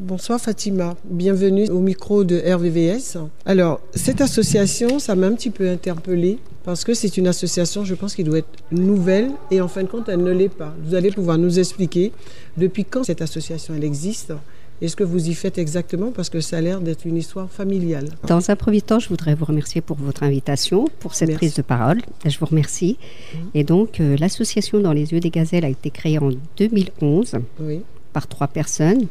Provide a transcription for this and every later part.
Bonsoir Fatima, bienvenue au micro de RVVS. Alors, cette association, ça m'a un petit peu interpellée parce que c'est une association, je pense, qui doit être nouvelle et en fin de compte, elle ne l'est pas. Vous allez pouvoir nous expliquer depuis quand cette association elle existe et ce que vous y faites exactement parce que ça a l'air d'être une histoire familiale. Dans un premier temps, je voudrais vous remercier pour votre invitation, pour cette prise de parole. Je vous remercie. Et donc, euh, l'association Dans les yeux des gazelles a été créée en 2011 par trois personnes.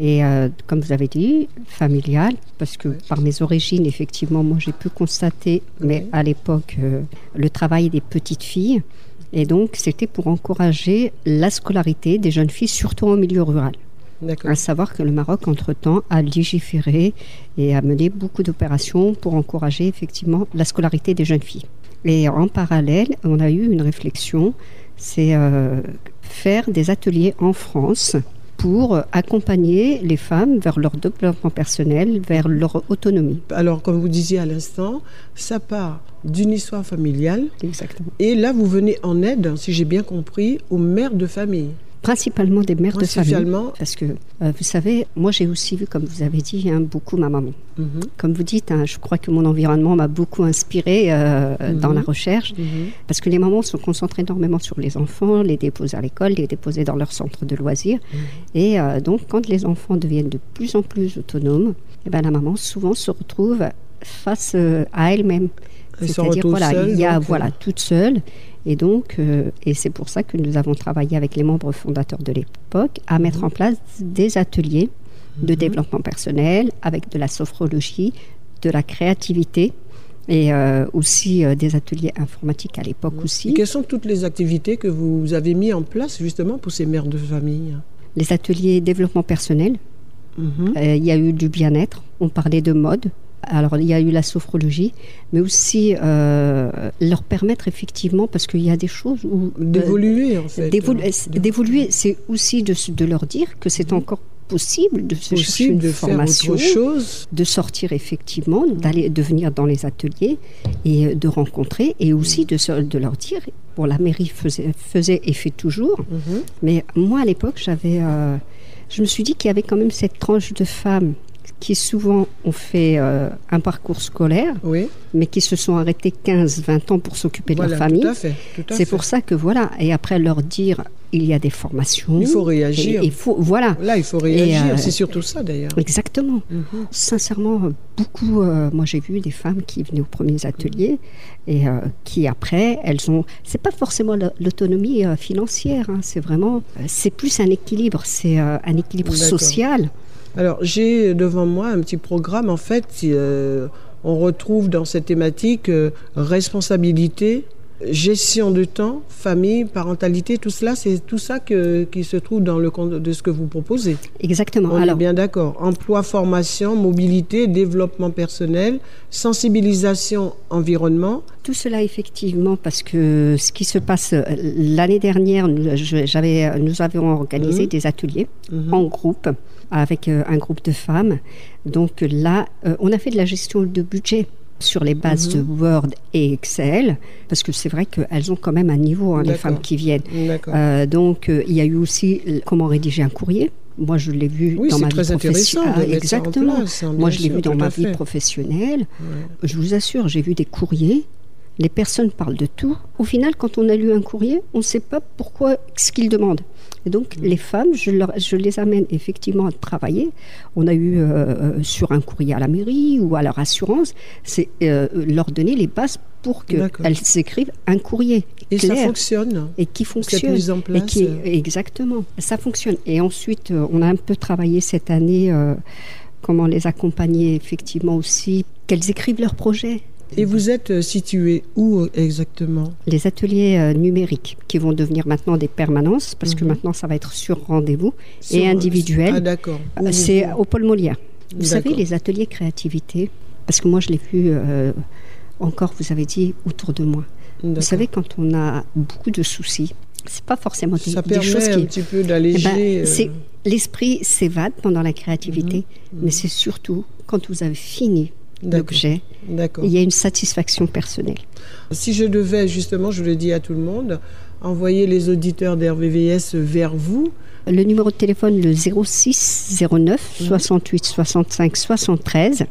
Et euh, comme vous avez dit, familial, parce que par mes origines, effectivement, moi j'ai pu constater, mais à l'époque, euh, le travail des petites filles. Et donc, c'était pour encourager la scolarité des jeunes filles, surtout en milieu rural. À savoir que le Maroc, entre-temps, a légiféré et a mené beaucoup d'opérations pour encourager effectivement la scolarité des jeunes filles. Et en parallèle, on a eu une réflexion, c'est euh, faire des ateliers en France pour accompagner les femmes vers leur développement personnel, vers leur autonomie. Alors, comme vous disiez à l'instant, ça part d'une histoire familiale. Exactement. Et là, vous venez en aide, si j'ai bien compris, aux mères de famille principalement des mères de famille. Parce que, euh, vous savez, moi j'ai aussi vu, comme vous avez dit, hein, beaucoup ma maman. Mhm. Comme vous dites, hein, je crois que mon environnement m'a beaucoup inspiré euh, mhm. dans la recherche, mhm. parce que les mamans se concentrent énormément sur les enfants, les déposer à l'école, les déposer dans leur centre de loisirs. Et euh, donc, quand les enfants deviennent de plus en plus autonomes, et eh ben, la maman souvent se retrouve face à elle-même. C'est-à-dire, voilà, il y a, voilà, toute seule. Et donc, euh, et c'est pour ça que nous avons travaillé avec les membres fondateurs de l'époque à mettre mhm. en place des ateliers de mhm. développement personnel avec de la sophrologie, de la créativité et euh, aussi euh, des ateliers informatiques à l'époque mhm. aussi. quelles sont toutes les activités que vous avez mis en place justement pour ces mères de famille? Les ateliers développement personnel. Il y a eu du bien-être, on parlait de mode, alors, il y a eu la sophrologie, mais aussi euh, leur permettre effectivement, parce qu'il y a des choses où. Euh, d'évoluer, en fait. D'évoluer, c'est aussi de, de, leur dire que c'est encore possible de se chercher une de formation, chose. de sortir effectivement, d'aller, de venir dans les ateliers et euh, de rencontrer, et aussi de, de leur dire. Bon, la mairie faisait, faisait et fait toujours, mhm. mais moi à l'époque, j'avais. je me suis dit qu'il y avait quand même cette tranche de femmes qui souvent ont fait euh, un parcours scolaire, mais qui se sont arrêtés 15-20 ans pour s'occuper de leur famille. C'est pour ça que voilà, et après leur dire il y a des formations. Il faut réagir. Il faut, voilà. Là, il faut réagir. Euh, c'est surtout ça, d'ailleurs. Exactement. Mhm. Sincèrement, beaucoup. Euh, moi, j'ai vu des femmes qui venaient aux premiers ateliers et qui après, elles ont. C'est pas forcément l'autonomie financière. Hein, c'est vraiment. C'est plus un équilibre. C'est un équilibre social. Alors j'ai devant moi un petit programme en fait. Euh, on retrouve dans cette thématique euh, responsabilité, gestion de temps, famille, parentalité, tout cela, c'est tout ça qui se trouve dans le compte de ce que vous proposez. Exactement. On est bien d'accord. Emploi, formation, mobilité, développement personnel, sensibilisation, environnement. Tout cela effectivement parce que ce qui se passe euh, l'année dernière, j'avais, nous avions organisé mmh. des ateliers mmh. en groupe avec euh, un groupe de femmes. Donc là, euh, on a fait de la gestion de budget sur les bases de mhm. Word et Excel, parce que c'est vrai qu'elles ont quand même un niveau, hein, les femmes qui viennent. Euh, donc, il y a eu aussi comment rédiger un courrier. Moi, je l'ai vu dans ma vie professionnelle. exactement. Hein, Moi, je l'ai vu dans ma vie professionnelle. Je vous assure, j'ai vu des courriers. Les personnes parlent de tout. Au final, quand on a lu un courrier, on ne sait pas pourquoi, ce qu'ils demandent. Et donc, les femmes, je, je, les amène effectivement à travailler. On a eu euh, euh, sur un courrier à la mairie ou à leur assurance, c'est euh, leur donner les bases pour qu'elles s'écrivent un courrier. Et ça fonctionne. Et qui fonctionne. Mise en place. Et qui, exactement, ça fonctionne. Et ensuite, on a un peu travaillé cette année comment les accompagner effectivement aussi, qu'elles écrivent leurs projets. Et vous êtes euh, situé où euh, exactement? Les ateliers euh, numériques qui vont devenir maintenant des permanences parce que mhm. maintenant ça va être sur rendez-vous et individuel. Ah d'accord. C'est au Paul Molière. Vous savez les ateliers créativité parce que moi je l'ai vu encore vous avez dit autour de moi. Vous savez quand on a beaucoup de soucis, c'est pas forcément des, ça des choses qui un petit peu d'alléger. Eh ben, l'esprit s'évade pendant la créativité, mhm. mais c'est surtout quand vous avez fini d'objets. Il y a une satisfaction personnelle. Si je devais, justement, je le dis à tout le monde, envoyer les auditeurs d'RVVS vers vous, Le numéro de téléphone, le 06 09 68 65 73.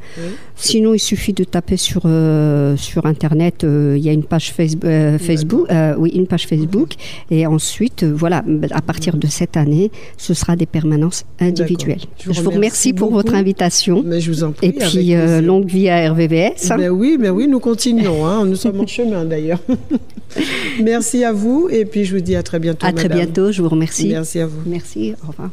Sinon, il suffit de taper sur, euh, sur Internet. euh, il y a une page Facebook. Facebook euh, oui, une page Facebook. Et ensuite, euh, voilà, à partir de cette année, ce sera des permanences individuelles. Je vous Je vous remercie pour votre invitation. Mais je vous en prie. Et puis, euh, longue vie à RVVS. hein. Ben oui, mais oui, nous continuons. hein. Nous sommes en chemin d'ailleurs. Merci à vous et puis je vous dis à très bientôt. à très bientôt. Je vous remercie. Merci à vous. Merci. Au revoir.